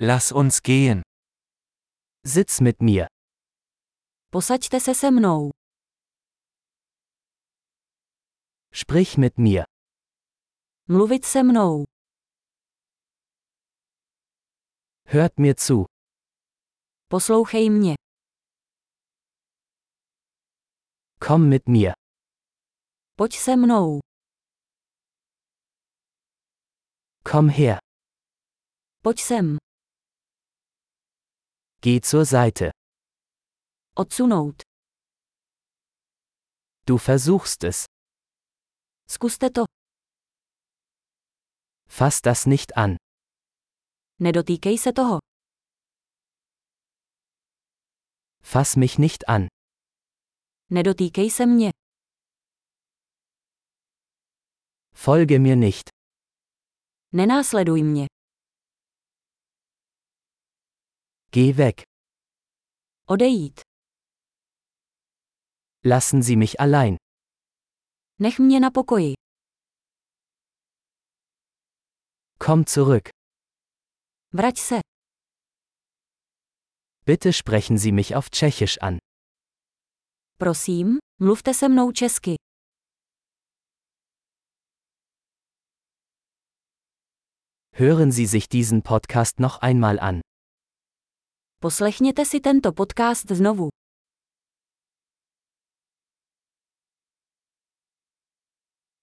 Lass uns gehen. Sitz mit mir. Posaďte se se mnou. Sprich mit mir. Mluvit se mnou. Hört mir zu. Poslouchej mě. Komm mit mir. Pojď se mnou. Komm her. Pojď sem. Geh zur Seite. Odsunout. Du versuchst es. Zkuste to. Fass das nicht an. Nedotýkej se toho. Fass mich nicht an. Nedotýkej se mě. Folge mir nicht. Nenásleduj mě. Geh weg. Odejít. Lassen Sie mich allein. Nech mě na pokoji. Komm zurück. Vrať se. Bitte sprechen Sie mich auf Tschechisch an. Prosím, mluvte se mnou česky. Hören Sie sich diesen Podcast noch einmal an. Poslechněte si tento podcast znovu.